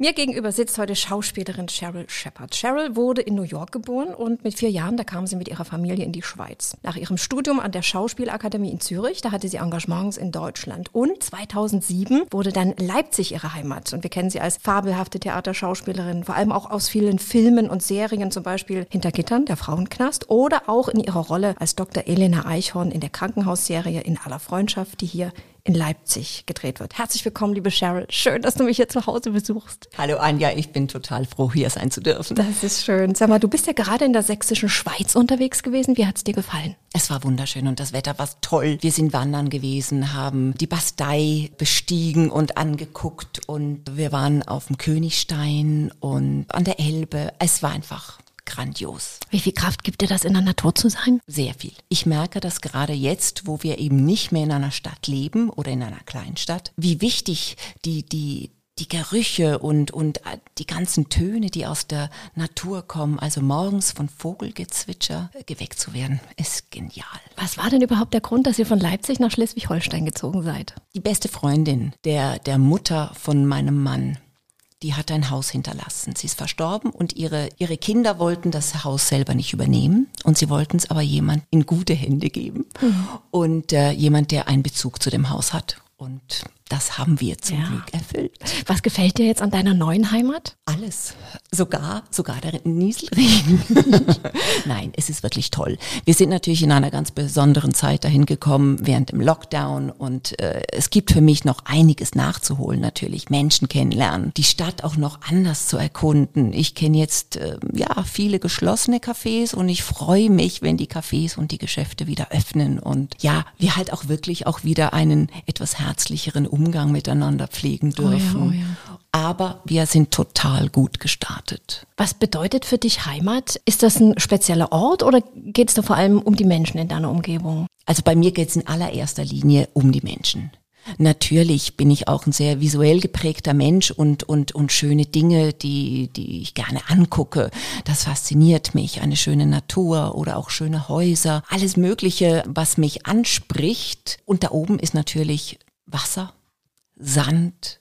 Mir gegenüber sitzt heute Schauspielerin Cheryl Shepard. Cheryl wurde in New York geboren und mit vier Jahren, da kam sie mit ihrer Familie in die Schweiz. Nach ihrem Studium an der Schauspielakademie in Zürich, da hatte sie Engagements in Deutschland. Und 2007 wurde dann Leipzig ihre Heimat. Und wir kennen sie als fabelhafte Theaterschauspielerin, vor allem auch aus vielen Filmen und Serien, zum Beispiel Hinter Gittern, der Frauenknast, oder auch in ihrer Rolle als Dr. Elena Eichhorn in der Krankenhausserie In aller Freundschaft, die hier in Leipzig gedreht wird. Herzlich willkommen, liebe Cheryl. Schön, dass du mich hier zu Hause besuchst. Hallo Anja, ich bin total froh, hier sein zu dürfen. Das ist schön. Sag mal, du bist ja gerade in der sächsischen Schweiz unterwegs gewesen. Wie hat's dir gefallen? Es war wunderschön und das Wetter war toll. Wir sind wandern gewesen, haben die Bastei bestiegen und angeguckt und wir waren auf dem Königstein und an der Elbe. Es war einfach grandios. Wie viel Kraft gibt dir das, in der Natur zu sein? Sehr viel. Ich merke das gerade jetzt, wo wir eben nicht mehr in einer Stadt leben oder in einer Kleinstadt, wie wichtig die, die, die Gerüche und, und äh, die ganzen Töne, die aus der Natur kommen, also morgens von Vogelgezwitscher geweckt zu werden, ist genial. Was war denn überhaupt der Grund, dass ihr von Leipzig nach Schleswig-Holstein gezogen seid? Die beste Freundin der, der Mutter von meinem Mann die hat ein Haus hinterlassen. Sie ist verstorben und ihre, ihre Kinder wollten das Haus selber nicht übernehmen und sie wollten es aber jemand in gute Hände geben mhm. und äh, jemand, der einen Bezug zu dem Haus hat. Und das haben wir zum ja. Glück erfüllt. Was gefällt dir jetzt an deiner neuen Heimat? Alles. Sogar, sogar der Nieselregen. Nein, es ist wirklich toll. Wir sind natürlich in einer ganz besonderen Zeit dahin gekommen während dem Lockdown und äh, es gibt für mich noch einiges nachzuholen natürlich. Menschen kennenlernen, die Stadt auch noch anders zu erkunden. Ich kenne jetzt äh, ja viele geschlossene Cafés und ich freue mich, wenn die Cafés und die Geschäfte wieder öffnen und ja, wir halt auch wirklich auch wieder einen etwas herzlicheren Umgang miteinander pflegen dürfen. Oh ja, oh ja. Aber wir sind total gut gestartet. Was bedeutet für dich Heimat? Ist das ein spezieller Ort oder geht es da vor allem um die Menschen in deiner Umgebung? Also bei mir geht es in allererster Linie um die Menschen. Natürlich bin ich auch ein sehr visuell geprägter Mensch und, und, und schöne Dinge, die, die ich gerne angucke. Das fasziniert mich. Eine schöne Natur oder auch schöne Häuser. Alles Mögliche, was mich anspricht. Und da oben ist natürlich Wasser, Sand,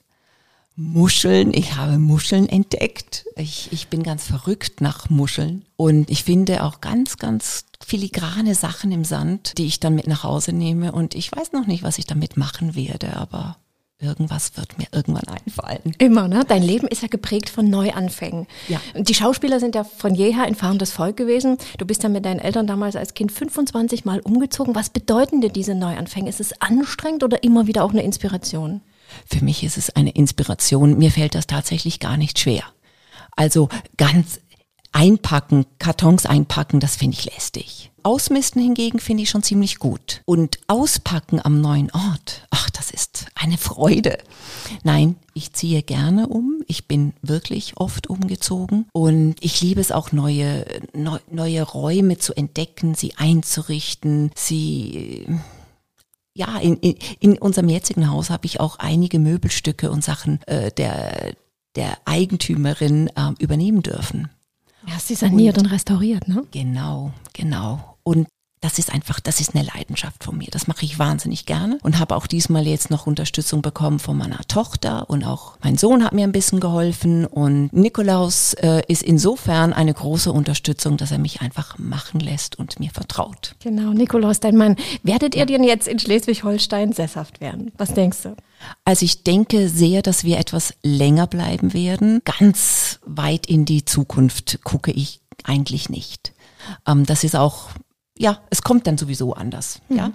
Muscheln. Ich habe Muscheln entdeckt. Ich, ich bin ganz verrückt nach Muscheln. Und ich finde auch ganz, ganz filigrane Sachen im Sand, die ich dann mit nach Hause nehme. Und ich weiß noch nicht, was ich damit machen werde, aber irgendwas wird mir irgendwann einfallen. Immer, ne? Dein Leben ist ja geprägt von Neuanfängen. Ja. Und die Schauspieler sind ja von jeher ein fahrendes Volk gewesen. Du bist ja mit deinen Eltern damals als Kind 25 Mal umgezogen. Was bedeuten dir diese Neuanfänge? Ist es anstrengend oder immer wieder auch eine Inspiration? Für mich ist es eine Inspiration. Mir fällt das tatsächlich gar nicht schwer. Also ganz einpacken, Kartons einpacken, das finde ich lästig. Ausmisten hingegen finde ich schon ziemlich gut. Und auspacken am neuen Ort, ach, das ist eine Freude. Nein, ich ziehe gerne um. Ich bin wirklich oft umgezogen. Und ich liebe es auch, neue, neu, neue Räume zu entdecken, sie einzurichten, sie ja, in, in, in unserem jetzigen Haus habe ich auch einige Möbelstücke und Sachen äh, der, der Eigentümerin äh, übernehmen dürfen. Ja, sie saniert und, und restauriert, ne? Genau, genau. Und das ist einfach, das ist eine Leidenschaft von mir. Das mache ich wahnsinnig gerne und habe auch diesmal jetzt noch Unterstützung bekommen von meiner Tochter und auch mein Sohn hat mir ein bisschen geholfen und Nikolaus äh, ist insofern eine große Unterstützung, dass er mich einfach machen lässt und mir vertraut. Genau, Nikolaus, dein Mann. Werdet ihr denn jetzt in Schleswig-Holstein sesshaft werden? Was denkst du? Also ich denke sehr, dass wir etwas länger bleiben werden. Ganz weit in die Zukunft gucke ich eigentlich nicht. Ähm, das ist auch ja, es kommt dann sowieso anders, mhm. ja.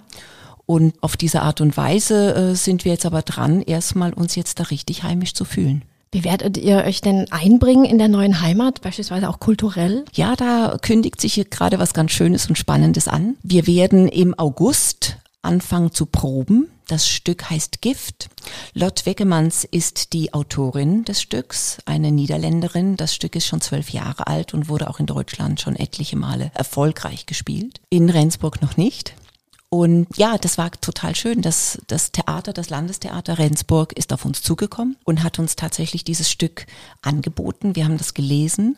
Und auf diese Art und Weise äh, sind wir jetzt aber dran, erstmal uns jetzt da richtig heimisch zu fühlen. Wie werdet ihr euch denn einbringen in der neuen Heimat, beispielsweise auch kulturell? Ja, da kündigt sich hier gerade was ganz Schönes und Spannendes an. Wir werden im August anfangen zu proben. Das Stück heißt Gift. Lot Weckemanns ist die Autorin des Stücks, eine Niederländerin. Das Stück ist schon zwölf Jahre alt und wurde auch in Deutschland schon etliche Male erfolgreich gespielt. In Rendsburg noch nicht. Und ja, das war total schön. Das, das Theater, das Landestheater Rendsburg ist auf uns zugekommen und hat uns tatsächlich dieses Stück angeboten. Wir haben das gelesen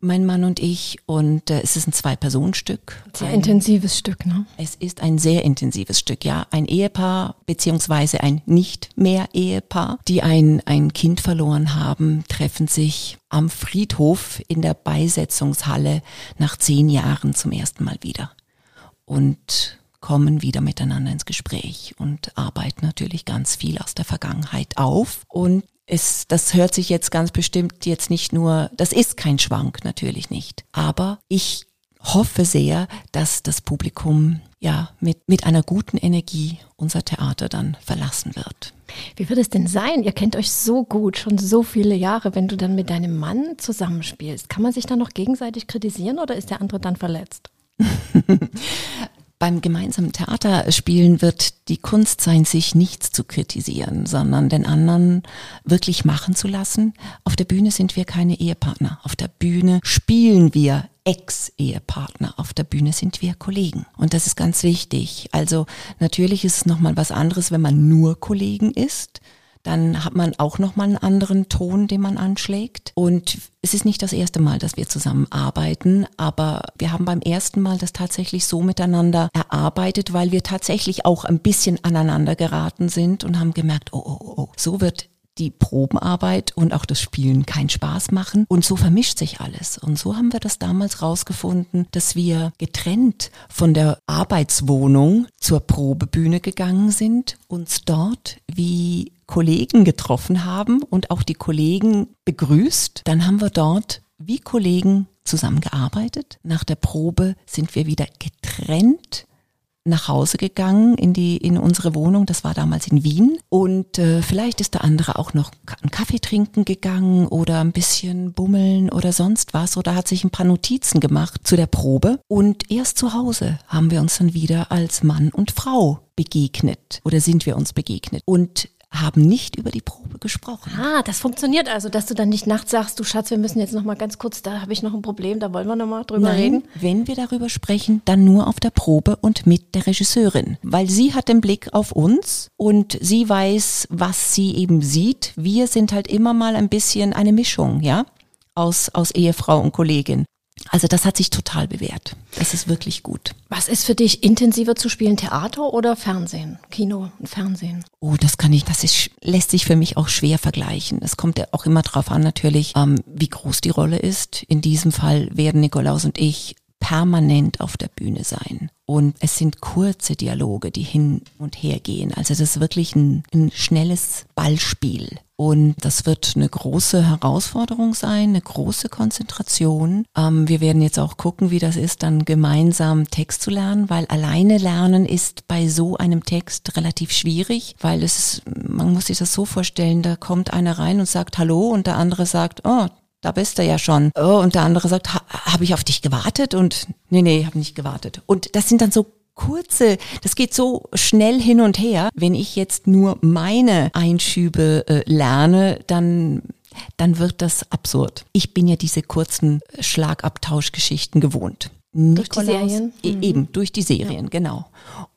mein Mann und ich. Und äh, es ist ein Zwei-Personen-Stück. Sehr ein, intensives Stück, ne? Es ist ein sehr intensives Stück, ja. Ein Ehepaar beziehungsweise ein nicht mehr Ehepaar, die ein, ein Kind verloren haben, treffen sich am Friedhof in der Beisetzungshalle nach zehn Jahren zum ersten Mal wieder. Und kommen wieder miteinander ins Gespräch und arbeiten natürlich ganz viel aus der Vergangenheit auf. Und es, das hört sich jetzt ganz bestimmt jetzt nicht nur, das ist kein Schwank, natürlich nicht. Aber ich hoffe sehr, dass das Publikum ja mit, mit einer guten Energie unser Theater dann verlassen wird. Wie wird es denn sein? Ihr kennt euch so gut, schon so viele Jahre, wenn du dann mit deinem Mann zusammenspielst. Kann man sich dann noch gegenseitig kritisieren oder ist der andere dann verletzt? beim gemeinsamen Theaterspielen wird die Kunst sein, sich nichts zu kritisieren, sondern den anderen wirklich machen zu lassen. Auf der Bühne sind wir keine Ehepartner. Auf der Bühne spielen wir Ex-Ehepartner. Auf der Bühne sind wir Kollegen. Und das ist ganz wichtig. Also natürlich ist es nochmal was anderes, wenn man nur Kollegen ist dann hat man auch nochmal einen anderen Ton, den man anschlägt. Und es ist nicht das erste Mal, dass wir zusammen arbeiten, aber wir haben beim ersten Mal das tatsächlich so miteinander erarbeitet, weil wir tatsächlich auch ein bisschen aneinander geraten sind und haben gemerkt, oh, oh, oh, oh so wird die Probenarbeit und auch das Spielen keinen Spaß machen. Und so vermischt sich alles. Und so haben wir das damals rausgefunden, dass wir getrennt von der Arbeitswohnung zur Probebühne gegangen sind, uns dort wie Kollegen getroffen haben und auch die Kollegen begrüßt. Dann haben wir dort wie Kollegen zusammengearbeitet. Nach der Probe sind wir wieder getrennt nach Hause gegangen in die in unsere Wohnung. Das war damals in Wien und äh, vielleicht ist der andere auch noch einen Kaffee trinken gegangen oder ein bisschen bummeln oder sonst was oder hat sich ein paar Notizen gemacht zu der Probe und erst zu Hause haben wir uns dann wieder als Mann und Frau begegnet oder sind wir uns begegnet und haben nicht über die Probe gesprochen. Ah, das funktioniert also, dass du dann nicht nachts sagst, du Schatz, wir müssen jetzt noch mal ganz kurz, da habe ich noch ein Problem, da wollen wir noch mal drüber Nein, reden. Wenn wir darüber sprechen, dann nur auf der Probe und mit der Regisseurin, weil sie hat den Blick auf uns und sie weiß, was sie eben sieht. Wir sind halt immer mal ein bisschen eine Mischung, ja, aus aus Ehefrau und Kollegin. Also das hat sich total bewährt. Das ist wirklich gut. Was ist für dich intensiver zu spielen, Theater oder Fernsehen? Kino und Fernsehen? Oh, das kann ich, das ist, lässt sich für mich auch schwer vergleichen. Es kommt ja auch immer drauf an natürlich, ähm, wie groß die Rolle ist. In diesem Fall werden Nikolaus und ich permanent auf der Bühne sein. Und es sind kurze Dialoge, die hin und her gehen. Also das ist wirklich ein, ein schnelles Ballspiel. Und das wird eine große Herausforderung sein, eine große Konzentration. Ähm, wir werden jetzt auch gucken, wie das ist, dann gemeinsam Text zu lernen, weil alleine lernen ist bei so einem Text relativ schwierig, weil es, man muss sich das so vorstellen, da kommt einer rein und sagt Hallo und der andere sagt, oh, da bist du ja schon. Oh, und der andere sagt, ha, habe ich auf dich gewartet? Und nee, nee, habe nicht gewartet. Und das sind dann so kurze, das geht so schnell hin und her. Wenn ich jetzt nur meine Einschübe äh, lerne, dann dann wird das absurd. Ich bin ja diese kurzen Schlagabtauschgeschichten gewohnt. Nikolaus, durch die Serien? E, mhm. Eben, durch die Serien, ja. genau.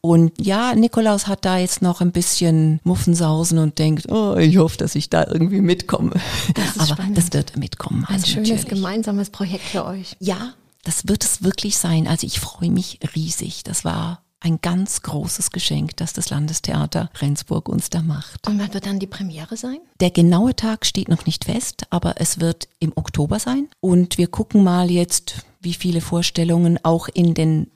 Und ja, Nikolaus hat da jetzt noch ein bisschen Muffensausen und denkt, oh, ich hoffe, dass ich da irgendwie mitkomme. Das Aber spannend. das wird mitkommen. Ein also schönes natürlich. gemeinsames Projekt für euch. Ja, das wird es wirklich sein. Also ich freue mich riesig. Das war ein ganz großes Geschenk, das das Landestheater Rendsburg uns da macht. Und wann wird dann die Premiere sein? Der genaue Tag steht noch nicht fest, aber es wird im Oktober sein. Und wir gucken mal jetzt, wie viele Vorstellungen auch in den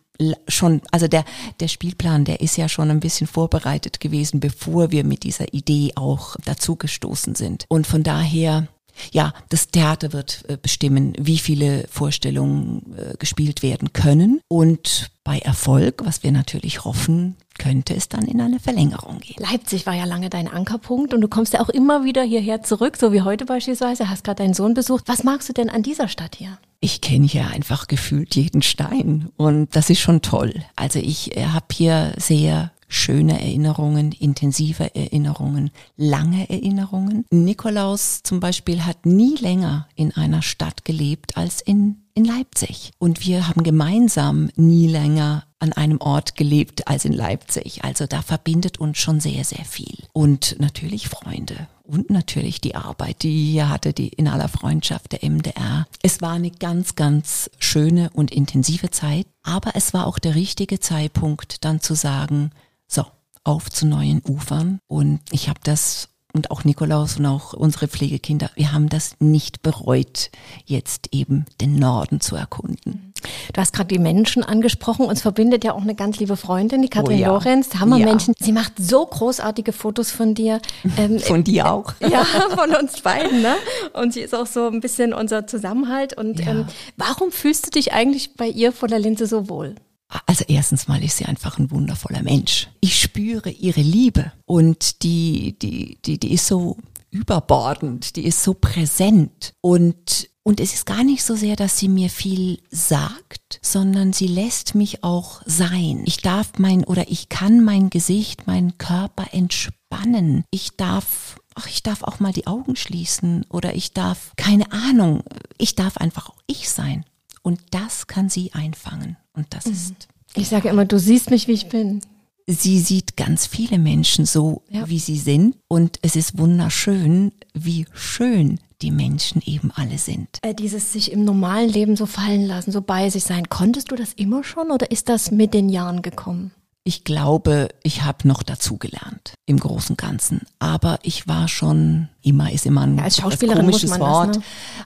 schon, also der, der Spielplan, der ist ja schon ein bisschen vorbereitet gewesen, bevor wir mit dieser Idee auch dazugestoßen sind. Und von daher ja, das Theater wird äh, bestimmen, wie viele Vorstellungen äh, gespielt werden können. Und bei Erfolg, was wir natürlich hoffen, könnte es dann in eine Verlängerung gehen. Leipzig war ja lange dein Ankerpunkt und du kommst ja auch immer wieder hierher zurück, so wie heute beispielsweise, hast gerade deinen Sohn besucht. Was magst du denn an dieser Stadt hier? Ich kenne hier einfach gefühlt jeden Stein und das ist schon toll. Also ich äh, habe hier sehr schöne Erinnerungen, intensive Erinnerungen, lange Erinnerungen. Nikolaus zum Beispiel hat nie länger in einer Stadt gelebt als in in Leipzig. Und wir haben gemeinsam nie länger an einem Ort gelebt als in Leipzig. Also da verbindet uns schon sehr, sehr viel. Und natürlich Freunde und natürlich die Arbeit, die ich hier hatte, die in aller Freundschaft der MDR. Es war eine ganz, ganz schöne und intensive Zeit, aber es war auch der richtige Zeitpunkt, dann zu sagen, so, auf zu neuen Ufern. Und ich habe das und auch Nikolaus und auch unsere Pflegekinder, wir haben das nicht bereut, jetzt eben den Norden zu erkunden. Du hast gerade die Menschen angesprochen. Uns verbindet ja auch eine ganz liebe Freundin, die Katrin oh ja. Lorenz, Hammermenschen. Ja. Sie macht so großartige Fotos von dir. Ähm, von dir auch. Ja, von uns beiden. Ne? Und sie ist auch so ein bisschen unser Zusammenhalt. Und ja. ähm, warum fühlst du dich eigentlich bei ihr vor der Linse so wohl? Also erstens mal ist sie einfach ein wundervoller Mensch. Ich spüre ihre Liebe und die, die, die, die ist so überbordend, die ist so präsent und und es ist gar nicht so sehr, dass sie mir viel sagt, sondern sie lässt mich auch sein. Ich darf mein oder ich kann mein Gesicht, meinen Körper entspannen. Ich darf ach, ich darf auch mal die Augen schließen oder ich darf, keine Ahnung, ich darf einfach auch ich sein. Und das kann sie einfangen. Und das mhm. ist. Ich sage immer, du siehst mich, wie ich bin. Sie sieht ganz viele Menschen so, ja. wie sie sind. Und es ist wunderschön, wie schön die Menschen eben alle sind. Äh, dieses sich im normalen Leben so fallen lassen, so bei sich sein, konntest du das immer schon oder ist das mit den Jahren gekommen? Ich glaube, ich habe noch dazugelernt im Großen und Ganzen. Aber ich war schon, immer ist immer ein ja, als Schauspielerin komisches Wort. Das, ne?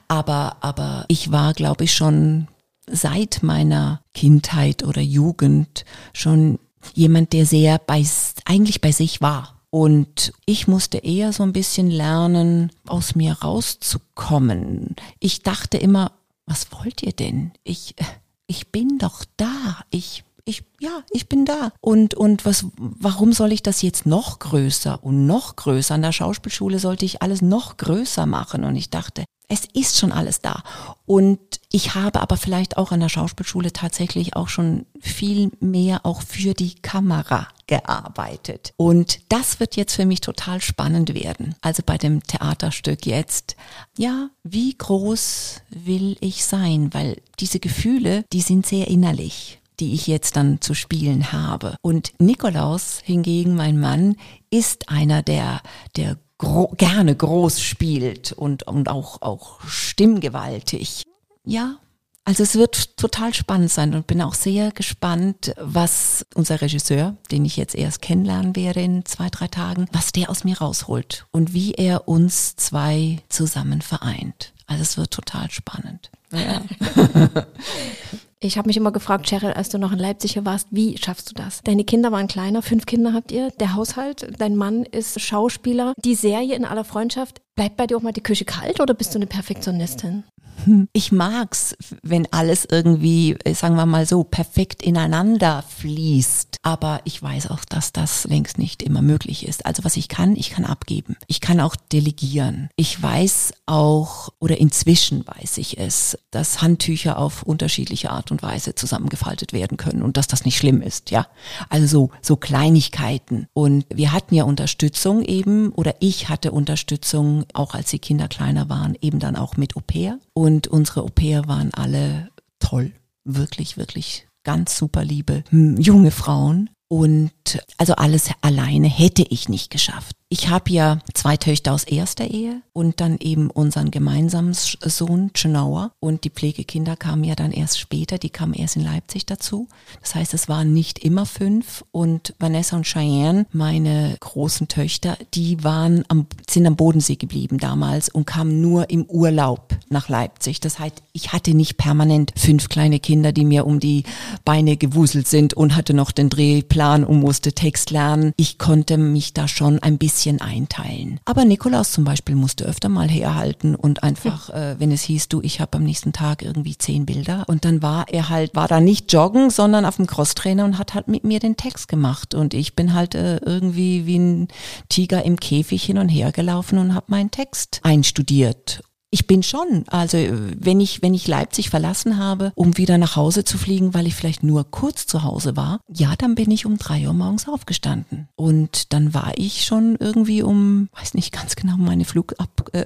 Aber, aber ich war, glaube ich, schon seit meiner Kindheit oder Jugend schon jemand, der sehr bei, eigentlich bei sich war. Und ich musste eher so ein bisschen lernen, aus mir rauszukommen. Ich dachte immer, was wollt ihr denn? Ich, ich bin doch da. Ich, ich, ja, ich bin da. Und, und was, warum soll ich das jetzt noch größer und noch größer? An der Schauspielschule sollte ich alles noch größer machen. Und ich dachte, es ist schon alles da. Und ich habe aber vielleicht auch an der Schauspielschule tatsächlich auch schon viel mehr auch für die Kamera gearbeitet. Und das wird jetzt für mich total spannend werden. Also bei dem Theaterstück jetzt, ja, wie groß will ich sein? Weil diese Gefühle, die sind sehr innerlich die ich jetzt dann zu spielen habe. Und Nikolaus hingegen, mein Mann, ist einer, der, der gro gerne groß spielt und, und auch, auch stimmgewaltig. Ja, also es wird total spannend sein und bin auch sehr gespannt, was unser Regisseur, den ich jetzt erst kennenlernen werde in zwei, drei Tagen, was der aus mir rausholt und wie er uns zwei zusammen vereint. Also es wird total spannend. Ja. Ich habe mich immer gefragt, Cheryl, als du noch in Leipzig warst, wie schaffst du das? Deine Kinder waren kleiner, fünf Kinder habt ihr, der Haushalt, dein Mann ist Schauspieler. Die Serie in aller Freundschaft, bleibt bei dir auch mal die Küche kalt oder bist du eine Perfektionistin? Ich mag's, wenn alles irgendwie, sagen wir mal so, perfekt ineinander fließt. Aber ich weiß auch, dass das längst nicht immer möglich ist. Also was ich kann, ich kann abgeben. Ich kann auch delegieren. Ich weiß auch, oder inzwischen weiß ich es, dass Handtücher auf unterschiedliche Art und Weise zusammengefaltet werden können und dass das nicht schlimm ist, ja. Also so, so Kleinigkeiten. Und wir hatten ja Unterstützung eben, oder ich hatte Unterstützung, auch als die Kinder kleiner waren, eben dann auch mit Au pair. Und unsere Au pair waren alle toll. Wirklich, wirklich ganz super liebe hm, junge Frauen. Und also alles alleine hätte ich nicht geschafft. Ich habe ja zwei Töchter aus erster Ehe und dann eben unseren gemeinsamen Sohn Chenauer und die Pflegekinder kamen ja dann erst später, die kamen erst in Leipzig dazu. Das heißt, es waren nicht immer fünf und Vanessa und Cheyenne, meine großen Töchter, die waren am, sind am Bodensee geblieben damals und kamen nur im Urlaub nach Leipzig. Das heißt, ich hatte nicht permanent fünf kleine Kinder, die mir um die Beine gewuselt sind und hatte noch den Drehplan und musste Text lernen. Ich konnte mich da schon ein bisschen bisschen einteilen. Aber Nikolaus zum Beispiel musste öfter mal herhalten und einfach, äh, wenn es hieß, du, ich habe am nächsten Tag irgendwie zehn Bilder. Und dann war er halt, war da nicht joggen, sondern auf dem Crosstrainer und hat halt mit mir den Text gemacht. Und ich bin halt äh, irgendwie wie ein Tiger im Käfig hin und her gelaufen und habe meinen Text einstudiert ich bin schon. Also wenn ich, wenn ich Leipzig verlassen habe, um wieder nach Hause zu fliegen, weil ich vielleicht nur kurz zu Hause war, ja, dann bin ich um drei Uhr morgens aufgestanden. Und dann war ich schon irgendwie um, weiß nicht ganz genau meine Flugab, äh,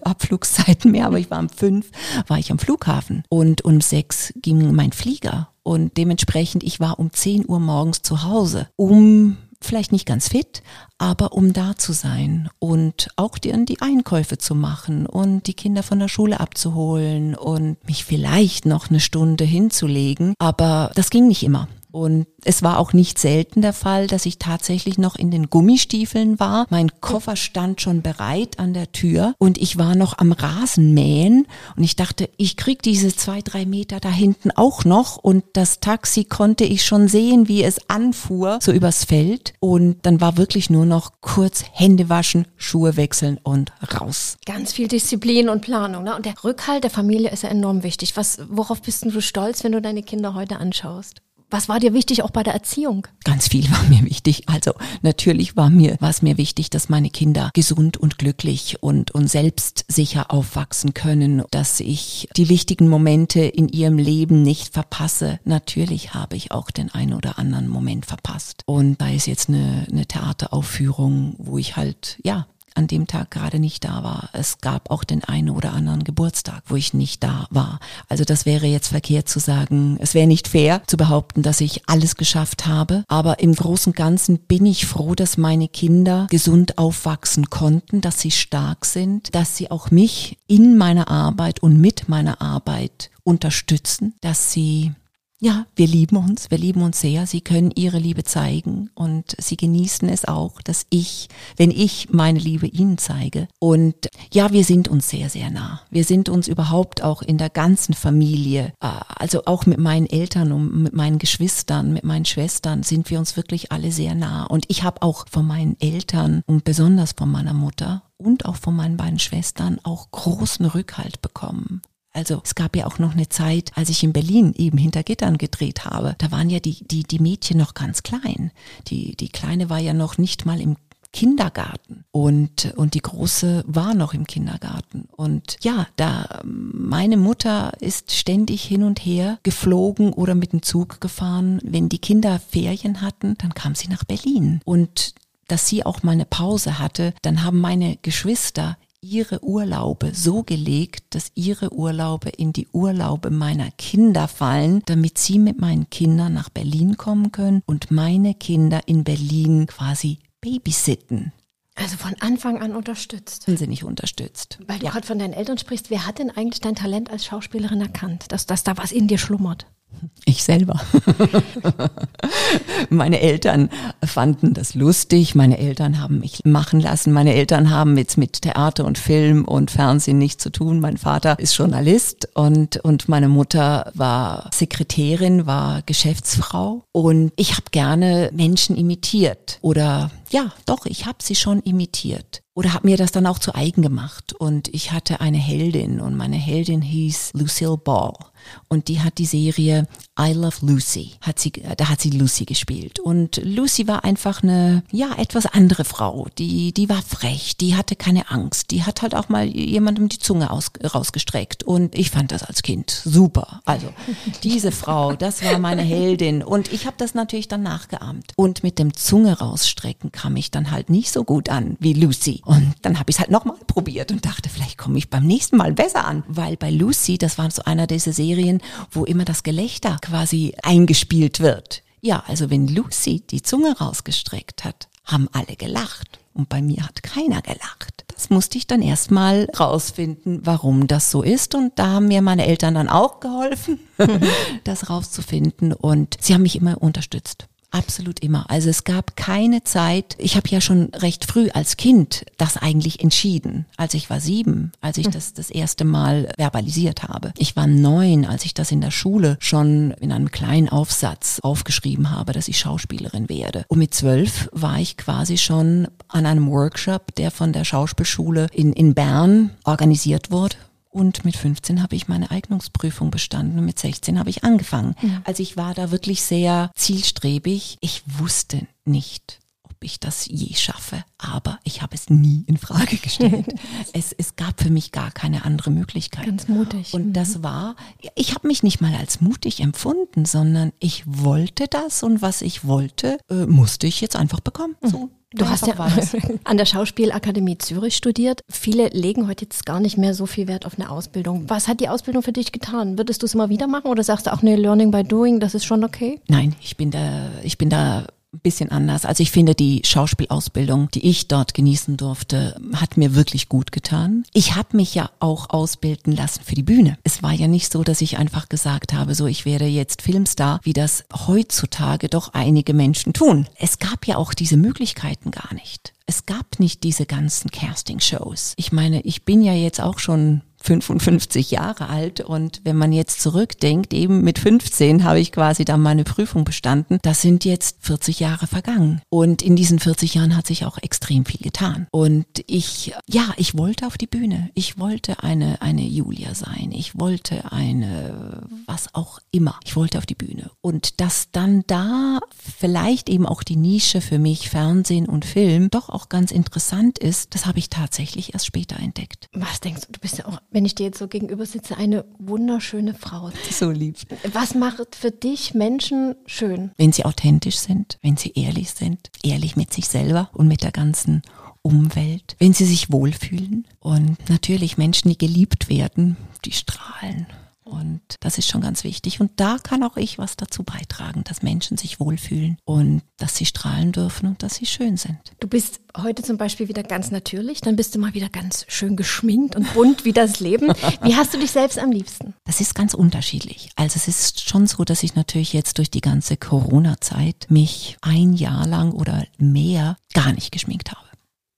mehr, aber ich war um fünf, war ich am Flughafen. Und um sechs ging mein Flieger. Und dementsprechend, ich war um 10 Uhr morgens zu Hause, um vielleicht nicht ganz fit, aber um da zu sein und auch die, die Einkäufe zu machen und die Kinder von der Schule abzuholen und mich vielleicht noch eine Stunde hinzulegen. Aber das ging nicht immer. Und es war auch nicht selten der Fall, dass ich tatsächlich noch in den Gummistiefeln war. Mein Koffer stand schon bereit an der Tür und ich war noch am Rasenmähen und ich dachte, ich krieg diese zwei, drei Meter da hinten auch noch und das Taxi konnte ich schon sehen, wie es anfuhr, so übers Feld und dann war wirklich nur noch kurz Hände waschen, Schuhe wechseln und raus. Ganz viel Disziplin und Planung. Ne? Und der Rückhalt der Familie ist ja enorm wichtig. Was, worauf bist du stolz, wenn du deine Kinder heute anschaust? Was war dir wichtig auch bei der Erziehung? Ganz viel war mir wichtig. Also natürlich war mir, war es mir wichtig, dass meine Kinder gesund und glücklich und, und selbstsicher aufwachsen können, dass ich die wichtigen Momente in ihrem Leben nicht verpasse. Natürlich habe ich auch den einen oder anderen Moment verpasst. Und da ist jetzt eine, eine Theateraufführung, wo ich halt, ja, an dem Tag gerade nicht da war. Es gab auch den einen oder anderen Geburtstag, wo ich nicht da war. Also das wäre jetzt verkehrt zu sagen, es wäre nicht fair zu behaupten, dass ich alles geschafft habe. Aber im Großen und Ganzen bin ich froh, dass meine Kinder gesund aufwachsen konnten, dass sie stark sind, dass sie auch mich in meiner Arbeit und mit meiner Arbeit unterstützen, dass sie ja, wir lieben uns, wir lieben uns sehr. Sie können ihre Liebe zeigen und sie genießen es auch, dass ich, wenn ich meine Liebe ihnen zeige. Und ja, wir sind uns sehr, sehr nah. Wir sind uns überhaupt auch in der ganzen Familie, äh, also auch mit meinen Eltern und mit meinen Geschwistern, mit meinen Schwestern sind wir uns wirklich alle sehr nah. Und ich habe auch von meinen Eltern und besonders von meiner Mutter und auch von meinen beiden Schwestern auch großen Rückhalt bekommen. Also es gab ja auch noch eine Zeit, als ich in Berlin eben hinter Gittern gedreht habe. Da waren ja die, die, die Mädchen noch ganz klein. Die, die Kleine war ja noch nicht mal im Kindergarten und, und die Große war noch im Kindergarten. Und ja, da meine Mutter ist ständig hin und her geflogen oder mit dem Zug gefahren. Wenn die Kinder Ferien hatten, dann kam sie nach Berlin. Und dass sie auch mal eine Pause hatte, dann haben meine Geschwister ihre Urlaube so gelegt, dass ihre Urlaube in die Urlaube meiner Kinder fallen, damit sie mit meinen Kindern nach Berlin kommen können und meine Kinder in Berlin quasi babysitten. Also von Anfang an unterstützt. Sind sie nicht unterstützt. Weil du ja. gerade von deinen Eltern sprichst, wer hat denn eigentlich dein Talent als Schauspielerin erkannt, dass, dass da was in dir schlummert? Ich selber. meine Eltern fanden das lustig. Meine Eltern haben mich machen lassen. Meine Eltern haben jetzt mit Theater und Film und Fernsehen nichts zu tun. Mein Vater ist Journalist und, und meine Mutter war Sekretärin, war Geschäftsfrau. Und ich habe gerne Menschen imitiert. Oder ja, doch, ich habe sie schon imitiert. Oder habe mir das dann auch zu eigen gemacht. Und ich hatte eine Heldin und meine Heldin hieß Lucille Ball und die hat die Serie I Love Lucy, hat sie, da hat sie Lucy gespielt. Und Lucy war einfach eine, ja, etwas andere Frau. Die, die war frech, die hatte keine Angst, die hat halt auch mal jemandem die Zunge aus, rausgestreckt. Und ich fand das als Kind super. Also diese Frau, das war meine Heldin. Und ich habe das natürlich dann nachgeahmt. Und mit dem Zunge rausstrecken kam ich dann halt nicht so gut an wie Lucy. Und dann habe ich es halt nochmal probiert und dachte, vielleicht komme ich beim nächsten Mal besser an. Weil bei Lucy, das war so einer dieser Serien, wo immer das Gelächter quasi eingespielt wird. Ja, also wenn Lucy die Zunge rausgestreckt hat, haben alle gelacht. Und bei mir hat keiner gelacht. Das musste ich dann erstmal rausfinden, warum das so ist. Und da haben mir meine Eltern dann auch geholfen, das rauszufinden. Und sie haben mich immer unterstützt. Absolut immer. Also es gab keine Zeit. Ich habe ja schon recht früh als Kind das eigentlich entschieden. Als ich war sieben, als ich hm. das das erste Mal verbalisiert habe. Ich war neun, als ich das in der Schule schon in einem kleinen Aufsatz aufgeschrieben habe, dass ich Schauspielerin werde. Und mit zwölf war ich quasi schon an einem Workshop, der von der Schauspielschule in, in Bern organisiert wurde und mit 15 habe ich meine Eignungsprüfung bestanden und mit 16 habe ich angefangen. Ja. Also ich war da wirklich sehr zielstrebig. Ich wusste nicht, ich das je schaffe, aber ich habe es nie in Frage gestellt. es, es gab für mich gar keine andere Möglichkeit. Ganz mutig. Und mhm. das war, ich habe mich nicht mal als mutig empfunden, sondern ich wollte das und was ich wollte, äh, musste ich jetzt einfach bekommen. Mhm. So Du hast ja an der Schauspielakademie Zürich studiert. Viele legen heute jetzt gar nicht mehr so viel Wert auf eine Ausbildung. Was hat die Ausbildung für dich getan? Würdest du es immer wieder machen oder sagst du auch, nee, Learning by Doing, das ist schon okay? Nein, ich bin da, ich bin da ein bisschen anders. Also ich finde, die Schauspielausbildung, die ich dort genießen durfte, hat mir wirklich gut getan. Ich habe mich ja auch ausbilden lassen für die Bühne. Es war ja nicht so, dass ich einfach gesagt habe, so ich werde jetzt Filmstar, wie das heutzutage doch einige Menschen tun. Es gab ja auch diese Möglichkeiten gar nicht. Es gab nicht diese ganzen Casting-Shows. Ich meine, ich bin ja jetzt auch schon 55 Jahre alt und wenn man jetzt zurückdenkt, eben mit 15 habe ich quasi dann meine Prüfung bestanden. Das sind jetzt 40 Jahre vergangen und in diesen 40 Jahren hat sich auch extrem viel getan. Und ich, ja, ich wollte auf die Bühne. Ich wollte eine, eine Julia sein. Ich wollte eine, was auch immer. Ich wollte auf die Bühne. Und dass dann da vielleicht eben auch die Nische für mich Fernsehen und Film doch auch ganz interessant ist, das habe ich tatsächlich erst später entdeckt. Was denkst du? Du bist ja auch wenn ich dir jetzt so gegenüber sitze, eine wunderschöne Frau. So lieb. Was macht für dich Menschen schön? Wenn sie authentisch sind, wenn sie ehrlich sind, ehrlich mit sich selber und mit der ganzen Umwelt, wenn sie sich wohlfühlen und natürlich Menschen, die geliebt werden, die strahlen und das ist schon ganz wichtig. Und da kann auch ich was dazu beitragen, dass Menschen sich wohlfühlen und dass sie strahlen dürfen und dass sie schön sind. Du bist heute zum Beispiel wieder ganz natürlich, dann bist du mal wieder ganz schön geschminkt und bunt wie das Leben. Wie hast du dich selbst am liebsten? Das ist ganz unterschiedlich. Also es ist schon so, dass ich natürlich jetzt durch die ganze Corona-Zeit mich ein Jahr lang oder mehr gar nicht geschminkt habe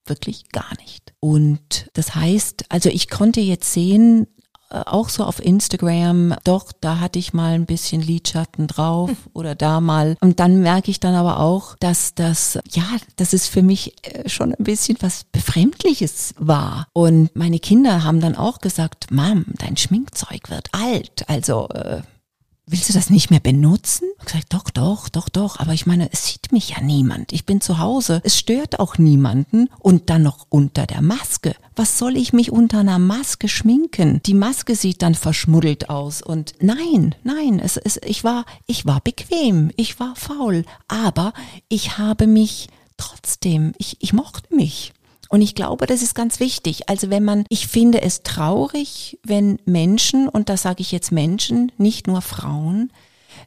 wirklich gar nicht. Und das heißt, also ich konnte jetzt sehen, auch so auf Instagram, doch, da hatte ich mal ein bisschen Lidschatten drauf hm. oder da mal. Und dann merke ich dann aber auch, dass das, ja, das ist für mich äh, schon ein bisschen was Befremdliches war. Und meine Kinder haben dann auch gesagt, Mom, dein Schminkzeug wird alt. Also, äh, willst du das nicht mehr benutzen? Ich gesagt, doch, doch, doch, doch. Aber ich meine, es sieht mich ja niemand. Ich bin zu Hause. Es stört auch niemanden. Und dann noch unter der Maske. Was soll ich mich unter einer Maske schminken? Die Maske sieht dann verschmuddelt aus. Und nein, nein, es, es, ich war, ich war bequem. Ich war faul. Aber ich habe mich trotzdem, ich, ich mochte mich. Und ich glaube, das ist ganz wichtig. Also wenn man, ich finde es traurig, wenn Menschen, und da sage ich jetzt Menschen, nicht nur Frauen,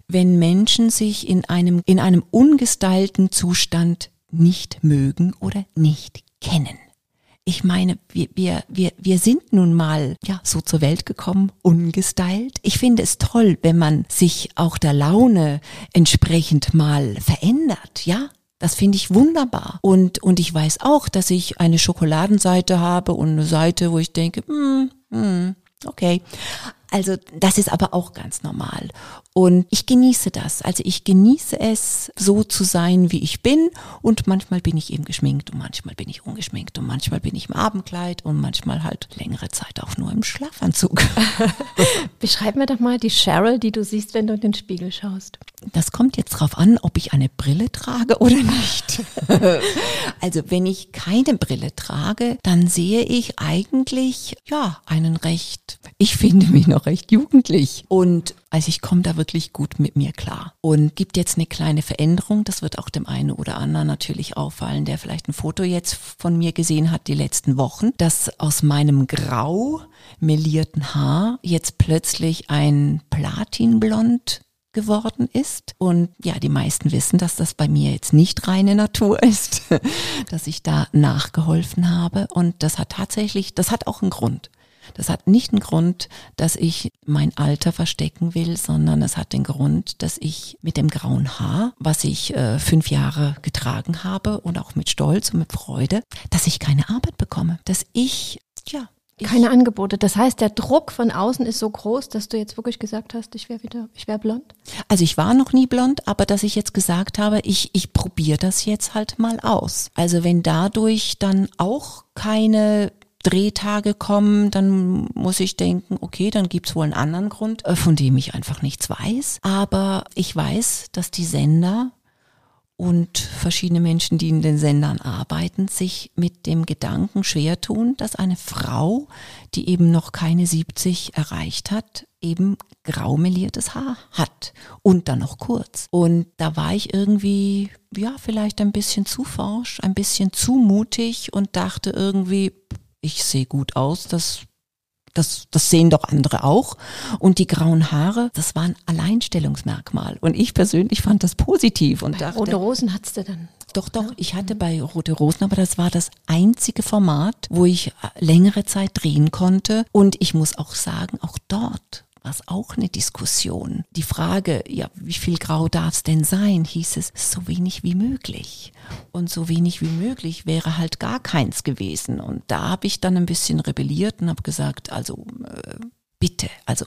wenn Menschen sich in einem, in einem ungestylten Zustand nicht mögen oder nicht kennen. Ich meine, wir, wir, wir, wir sind nun mal ja so zur Welt gekommen, ungestylt. Ich finde es toll, wenn man sich auch der Laune entsprechend mal verändert, ja. Das finde ich wunderbar. Und, und ich weiß auch, dass ich eine Schokoladenseite habe und eine Seite, wo ich denke, hm, hm, okay. Also das ist aber auch ganz normal. Und ich genieße das. Also ich genieße es, so zu sein, wie ich bin. Und manchmal bin ich eben geschminkt und manchmal bin ich ungeschminkt und manchmal bin ich im Abendkleid und manchmal halt längere Zeit auch nur im Schlafanzug. Beschreib mir doch mal die Cheryl, die du siehst, wenn du in den Spiegel schaust. Das kommt jetzt drauf an, ob ich eine Brille trage oder nicht. also wenn ich keine Brille trage, dann sehe ich eigentlich, ja, einen recht, ich finde mich noch recht jugendlich. Und also ich komme da wirklich gut mit mir klar. Und gibt jetzt eine kleine Veränderung, das wird auch dem einen oder anderen natürlich auffallen, der vielleicht ein Foto jetzt von mir gesehen hat die letzten Wochen, dass aus meinem grau melierten Haar jetzt plötzlich ein Platinblond geworden ist. Und ja, die meisten wissen, dass das bei mir jetzt nicht reine Natur ist, dass ich da nachgeholfen habe. Und das hat tatsächlich, das hat auch einen Grund. Das hat nicht einen Grund, dass ich mein Alter verstecken will, sondern es hat den Grund, dass ich mit dem grauen Haar, was ich äh, fünf Jahre getragen habe und auch mit Stolz und mit Freude, dass ich keine Arbeit bekomme, dass ich ja keine Angebote. Das heißt, der Druck von außen ist so groß, dass du jetzt wirklich gesagt hast, ich wäre wieder, ich wäre blond? Also ich war noch nie blond, aber dass ich jetzt gesagt habe, ich, ich probiere das jetzt halt mal aus. Also wenn dadurch dann auch keine Drehtage kommen, dann muss ich denken, okay, dann gibt's wohl einen anderen Grund, äh, von dem ich einfach nichts weiß. Aber ich weiß, dass die Sender und verschiedene Menschen, die in den Sendern arbeiten, sich mit dem Gedanken schwer tun, dass eine Frau, die eben noch keine 70 erreicht hat, eben graumeliertes Haar hat und dann noch kurz. Und da war ich irgendwie, ja, vielleicht ein bisschen zu forsch, ein bisschen zu mutig und dachte irgendwie, ich sehe gut aus, das das, das sehen doch andere auch. Und die grauen Haare, das war ein Alleinstellungsmerkmal. Und ich persönlich fand das positiv und Bei dachte, Rote Rosen hattest du dann. doch, doch, ich hatte bei Rote Rosen, aber das war das einzige Format, wo ich äh, längere Zeit drehen konnte. Und ich muss auch sagen, auch dort war es auch eine Diskussion. Die Frage, ja, wie viel Grau darf es denn sein, hieß es, so wenig wie möglich. Und so wenig wie möglich wäre halt gar keins gewesen. Und da habe ich dann ein bisschen rebelliert und habe gesagt, also äh, bitte, also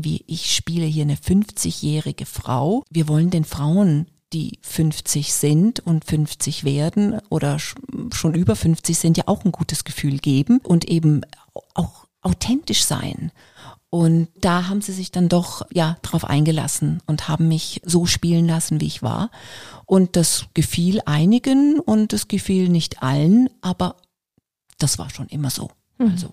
wie ich spiele hier eine 50-jährige Frau. Wir wollen den Frauen die 50 sind und 50 werden oder sch- schon über 50 sind, ja auch ein gutes Gefühl geben und eben auch authentisch sein. Und da haben sie sich dann doch ja drauf eingelassen und haben mich so spielen lassen, wie ich war. Und das gefiel einigen und es gefiel nicht allen, aber das war schon immer so. Also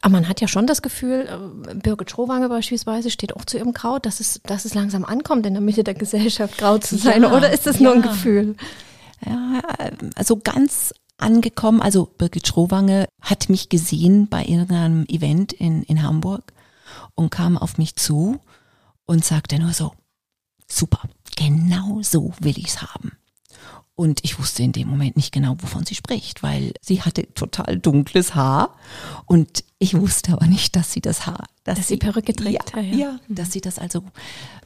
Aber man hat ja schon das Gefühl, äh, Birgit Schrowange beispielsweise steht auch zu ihrem Grau, dass es, dass es langsam ankommt, in der Mitte der Gesellschaft grau zu sein. Ja, Oder ist das nur ein ja. Gefühl? Ja, also ganz angekommen, also Birgit Schrowange hat mich gesehen bei irgendeinem Event in, in Hamburg und kam auf mich zu und sagte nur so, super, genau so will ich's haben. Und ich wusste in dem Moment nicht genau, wovon sie spricht, weil sie hatte total dunkles Haar und ich wusste aber nicht, dass sie das Haar, Dass sie Perücke trägt, ja, ja, ja. dass sie das also,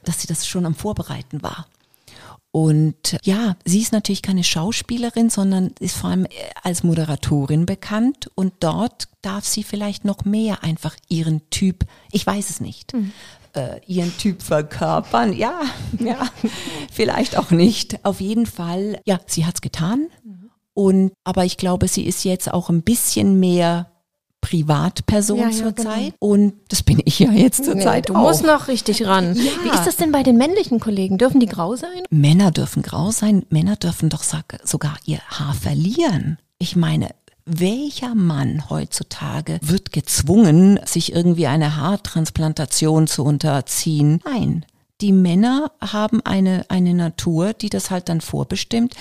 dass sie das schon am Vorbereiten war. Und ja, sie ist natürlich keine Schauspielerin, sondern ist vor allem äh, als Moderatorin bekannt und dort darf sie vielleicht noch mehr einfach ihren Typ, ich weiß es nicht, äh, ihren Typ verkörpern. Ja, ja, vielleicht auch nicht. Auf jeden Fall, ja, sie hat's getan. Und aber ich glaube, sie ist jetzt auch ein bisschen mehr Privatperson Ja, ja, zurzeit. Und das bin ich ja jetzt zurzeit du auch. musst noch richtig ran. Ja. Wie ist das denn bei den männlichen Kollegen? Dürfen die grau sein? Männer dürfen grau sein, Männer dürfen doch sogar ihr Haar verlieren. Ich meine, welcher Mann heutzutage wird gezwungen, sich irgendwie eine Haartransplantation zu unterziehen? Nein. Die Männer haben eine, eine Natur, die das halt dann vorbestimmt.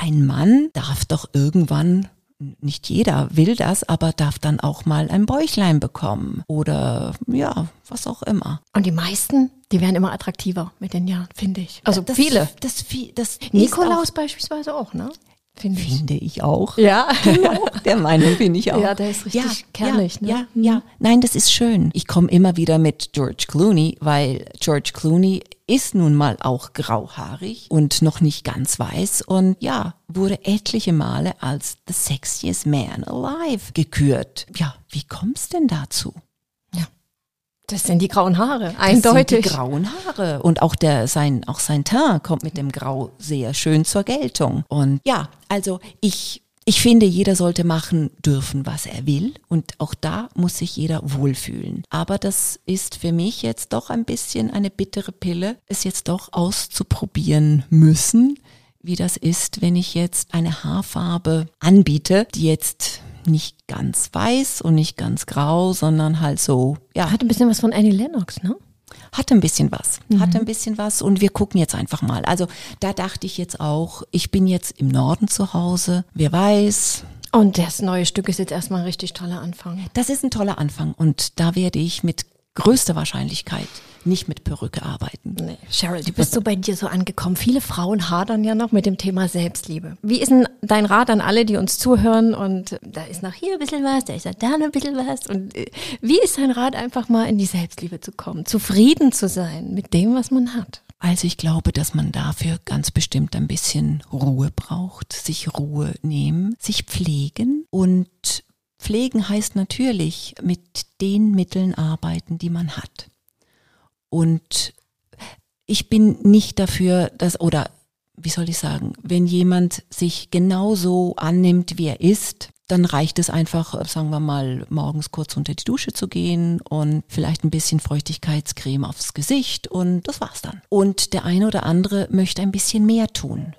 Ein Mann darf doch irgendwann nicht jeder will das, aber darf dann auch mal ein Bäuchlein bekommen oder ja, was auch immer. Und die meisten, die werden immer attraktiver mit den Jahren, finde ich. Also das, viele. Das, das ist Nikolaus beispielsweise auch, ne? Finde ich. Finde ich auch. Ja. Genau, der Meinung bin ich auch. Ja, der ist richtig kernig, ja, ne? Mhm. Ja, ja, nein, das ist schön. Ich komme immer wieder mit George Clooney, weil George Clooney ist nun mal auch grauhaarig und noch nicht ganz weiß und ja, wurde etliche Male als the sexiest man alive gekürt. Ja, wie kommst denn dazu? Das sind die grauen Haare, Das eindeutig. sind die grauen Haare und auch der sein auch sein Teint kommt mit dem Grau sehr schön zur Geltung. Und ja, also ich ich finde, jeder sollte machen dürfen, was er will und auch da muss sich jeder wohlfühlen. Aber das ist für mich jetzt doch ein bisschen eine bittere Pille, es jetzt doch auszuprobieren müssen, wie das ist, wenn ich jetzt eine Haarfarbe anbiete, die jetzt nicht ganz weiß und nicht ganz grau, sondern halt so, ja, Hat ein bisschen was von Annie Lennox, ne? hat ein bisschen was, hat ein bisschen was und wir gucken jetzt einfach mal. Also da dachte ich jetzt auch, ich bin jetzt im Norden zu Hause, wer weiß. Und das neue Stück ist jetzt erstmal ein richtig toller Anfang. Das ist ein toller Anfang und da werde ich mit größter Wahrscheinlichkeit nicht mit Perücke arbeiten. Nee. Cheryl, du bist so bei dir so angekommen. Viele Frauen hadern ja noch mit dem Thema Selbstliebe. Wie ist denn dein Rat an alle, die uns zuhören und da ist noch hier ein bisschen was, da ist noch da noch ein bisschen was und äh, wie ist dein Rat einfach mal in die Selbstliebe zu kommen, zufrieden zu sein mit dem, was man hat? Also ich glaube, dass man dafür ganz bestimmt ein bisschen Ruhe braucht, sich Ruhe nehmen, sich pflegen und pflegen heißt natürlich mit den Mitteln arbeiten, die man hat. Und ich bin nicht dafür, dass, oder wie soll ich sagen, wenn jemand sich genauso annimmt, wie er ist, dann reicht es einfach, sagen wir mal, morgens kurz unter die Dusche zu gehen und vielleicht ein bisschen Feuchtigkeitscreme aufs Gesicht und das war's dann. Und der eine oder andere möchte ein bisschen mehr tun.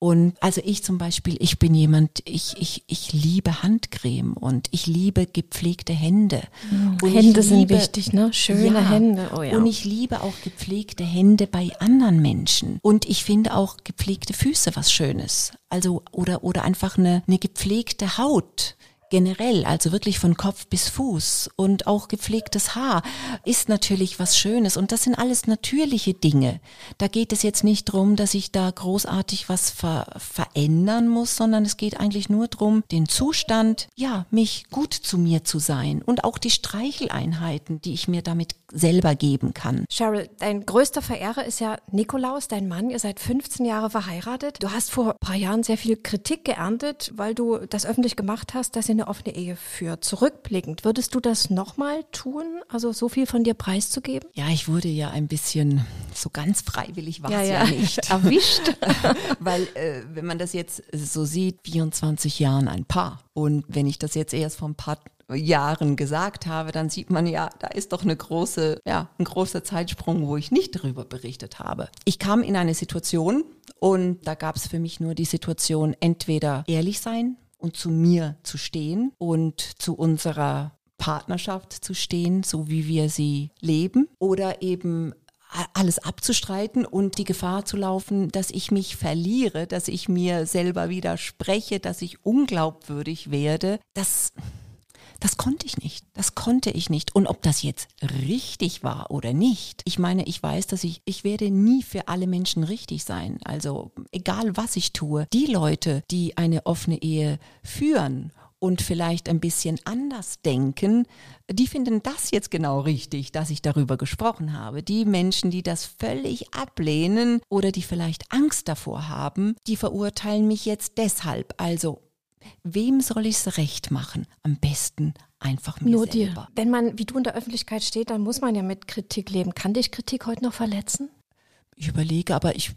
Und also ich zum Beispiel, ich bin jemand, ich, ich, ich liebe Handcreme und ich liebe gepflegte Hände. Und ich Hände sind liebe- wichtig, ne? Schöne Hände, oh ja. Und ich liebe auch gepflegte Hände bei anderen Menschen. Und ich finde auch gepflegte Füße was Schönes. Also, oder, oder einfach eine, eine gepflegte Haut generell, also wirklich von Kopf bis Fuß und auch gepflegtes Haar ist natürlich was Schönes und das sind alles natürliche Dinge. Da geht es jetzt nicht drum, dass ich da großartig was ver verändern muss, sondern es geht eigentlich nur drum, den Zustand, ja, mich gut zu mir zu sein und auch die Streicheleinheiten, die ich mir damit selber geben kann. Cheryl, dein größter Verehrer ist ja Nikolaus, dein Mann. Ihr seid 15 Jahre verheiratet. Du hast vor ein paar Jahren sehr viel Kritik geerntet, weil du das öffentlich gemacht hast, dass ihr eine offene Ehe führt. Zurückblickend, würdest du das nochmal tun? Also so viel von dir preiszugeben? Ja, ich wurde ja ein bisschen, so ganz freiwillig war es ja, ja, ja, nicht. Erwischt. weil äh, wenn man das jetzt so sieht, 24 Jahren ein Paar. Und wenn ich das jetzt erst vor ein paar Jahren gesagt habe, dann sieht man ja, da ist doch eine große, ja, ein großer Zeitsprung, wo ich nicht darüber berichtet habe. Ich kam in eine Situation und da gab es für mich nur die Situation, entweder ehrlich sein und zu mir zu stehen und zu unserer Partnerschaft zu stehen, so wie wir sie leben, oder eben alles abzustreiten und die Gefahr zu laufen, dass ich mich verliere, dass ich mir selber widerspreche, dass ich unglaubwürdig werde, das das konnte ich nicht. Das konnte ich nicht. Und ob das jetzt richtig war oder nicht. Ich meine, ich weiß, dass ich, ich werde nie für alle Menschen richtig sein. Also egal was ich tue. Die Leute, die eine offene Ehe führen und vielleicht ein bisschen anders denken, die finden das jetzt genau richtig, dass ich darüber gesprochen habe. Die Menschen, die das völlig ablehnen oder die vielleicht Angst davor haben, die verurteilen mich jetzt deshalb. Also Wem soll ich es recht machen? Am besten einfach mir Nur selber. dir. Wenn man wie du in der Öffentlichkeit steht, dann muss man ja mit Kritik leben. Kann dich Kritik heute noch verletzen? Ich überlege, aber ich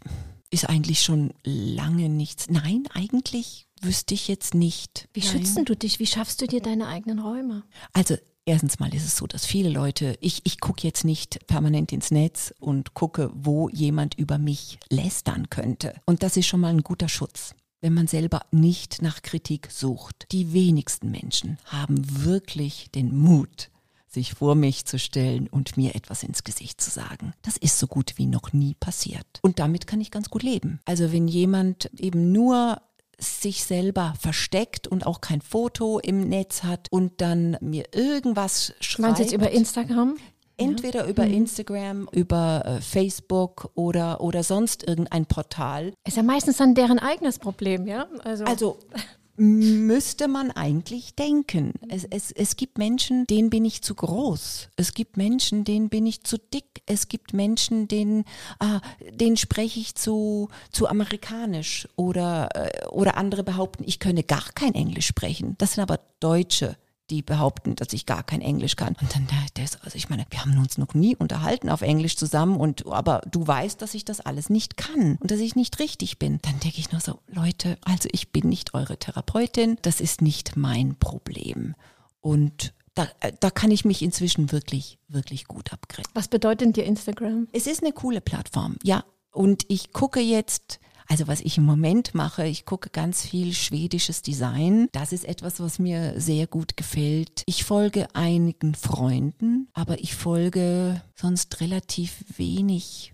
ist eigentlich schon lange nichts. Nein, eigentlich wüsste ich jetzt nicht. Wie schützt du dich? Wie schaffst du dir deine eigenen Räume? Also Erstens mal ist es so, dass viele Leute, ich, ich gucke jetzt nicht permanent ins Netz und gucke, wo jemand über mich lästern könnte. Und das ist schon mal ein guter Schutz wenn man selber nicht nach Kritik sucht. Die wenigsten Menschen haben wirklich den Mut, sich vor mich zu stellen und mir etwas ins Gesicht zu sagen. Das ist so gut wie noch nie passiert. Und damit kann ich ganz gut leben. Also wenn jemand eben nur sich selber versteckt und auch kein Foto im Netz hat und dann mir irgendwas schreibt. Meinst du jetzt über Instagram? Entweder über mhm. Instagram, über äh, Facebook oder, oder sonst irgendein Portal. Ist ja meistens dann deren eigenes Problem, ja? Also, also müsste man eigentlich denken. Es, es, es gibt Menschen, denen bin ich zu groß. Es gibt Menschen, denen bin ich zu dick. Es gibt Menschen, denen, ah, denen spreche ich zu, zu amerikanisch. Oder, äh, oder andere behaupten, ich könne gar kein Englisch sprechen. Das sind aber Deutsche die behaupten, dass ich gar kein Englisch kann. Und dann, das, also ich meine, wir haben uns noch nie unterhalten auf Englisch zusammen und, aber du weißt, dass ich das alles nicht kann und dass ich nicht richtig bin. Dann denke ich nur so, Leute, also ich bin nicht eure Therapeutin, das ist nicht mein Problem. Und da, äh, da kann ich mich inzwischen wirklich, wirklich gut abgrenzen. Was bedeutet dir Instagram? Es ist eine coole Plattform, ja. Und ich gucke jetzt also was ich im Moment mache, ich gucke ganz viel schwedisches Design. Das ist etwas, was mir sehr gut gefällt. Ich folge einigen Freunden, aber ich folge sonst relativ wenig,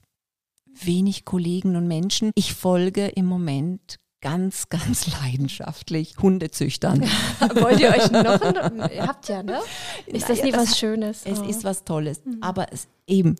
wenig Kollegen und Menschen. Ich folge im Moment ganz, ganz leidenschaftlich Hundezüchtern. Wollt ihr euch noch, ihr habt ja, ne? Ist das naja, nicht was Schönes? Es oh. ist was Tolles, mhm. aber es eben,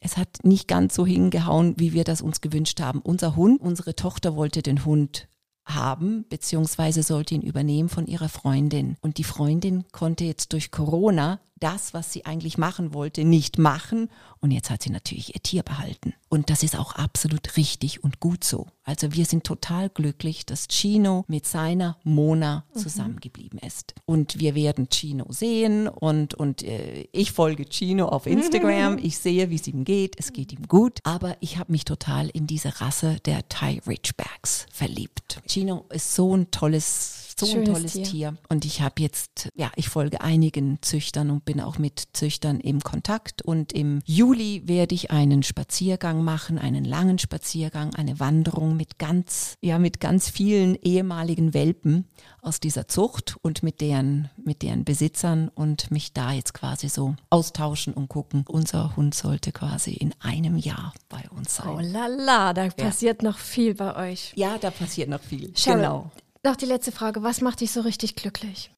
es hat nicht ganz so hingehauen, wie wir das uns gewünscht haben. Unser Hund, unsere Tochter wollte den Hund haben, beziehungsweise sollte ihn übernehmen von ihrer Freundin. Und die Freundin konnte jetzt durch Corona das, was sie eigentlich machen wollte, nicht machen. Und jetzt hat sie natürlich ihr Tier behalten. Und das ist auch absolut richtig und gut so. Also wir sind total glücklich, dass Chino mit seiner Mona mhm. zusammengeblieben ist. Und wir werden Chino sehen und, und äh, ich folge Chino auf Instagram. Ich sehe, wie es ihm geht. Es geht ihm gut. Aber ich habe mich total in diese Rasse der Thai Ridgebacks verliebt. Chino ist so ein tolles so Schönes ein tolles Tier. Tier. Und ich habe jetzt, ja, ich folge einigen Züchtern und bin auch mit Züchtern im Kontakt. Und im Juli werde ich einen Spaziergang machen, einen langen Spaziergang, eine Wanderung mit ganz, ja, mit ganz vielen ehemaligen Welpen aus dieser Zucht und mit deren, mit deren Besitzern und mich da jetzt quasi so austauschen und gucken. Unser Hund sollte quasi in einem Jahr bei uns sein. Oh la la, da passiert ja. noch viel bei euch. Ja, da passiert noch viel. Cheryl, genau. Noch die letzte Frage. Was macht dich so richtig glücklich?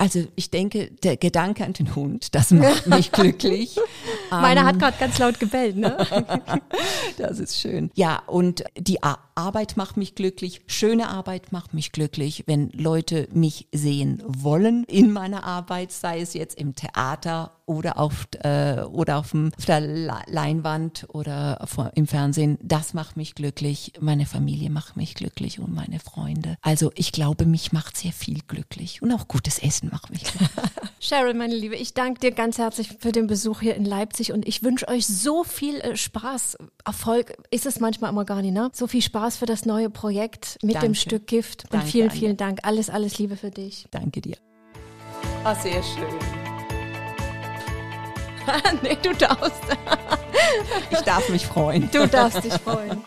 Also ich denke, der Gedanke an den Hund, das macht mich glücklich. Meiner um, hat gerade ganz laut gebellt, ne? das ist schön. Ja, und die Arbeit macht mich glücklich. Schöne Arbeit macht mich glücklich, wenn Leute mich sehen wollen in meiner Arbeit, sei es jetzt im Theater oder auf, äh, oder auf, dem, auf der Leinwand oder vor, im Fernsehen. Das macht mich glücklich. Meine Familie macht mich glücklich und meine Freunde. Also ich glaube, mich macht sehr viel glücklich und auch gutes Essen macht mich glücklich. Cheryl, meine Liebe, ich danke dir ganz herzlich für den Besuch hier in Leipzig und ich wünsche euch so viel äh, Spaß. Erfolg ist es manchmal immer gar nicht, ne? So viel Spaß für das neue Projekt mit danke. dem Stück Gift. Und danke, vielen, vielen Dank. Alles, alles Liebe für dich. Danke dir. Ah, sehr schön. nee, du darfst. ich darf mich freuen. Du darfst dich freuen.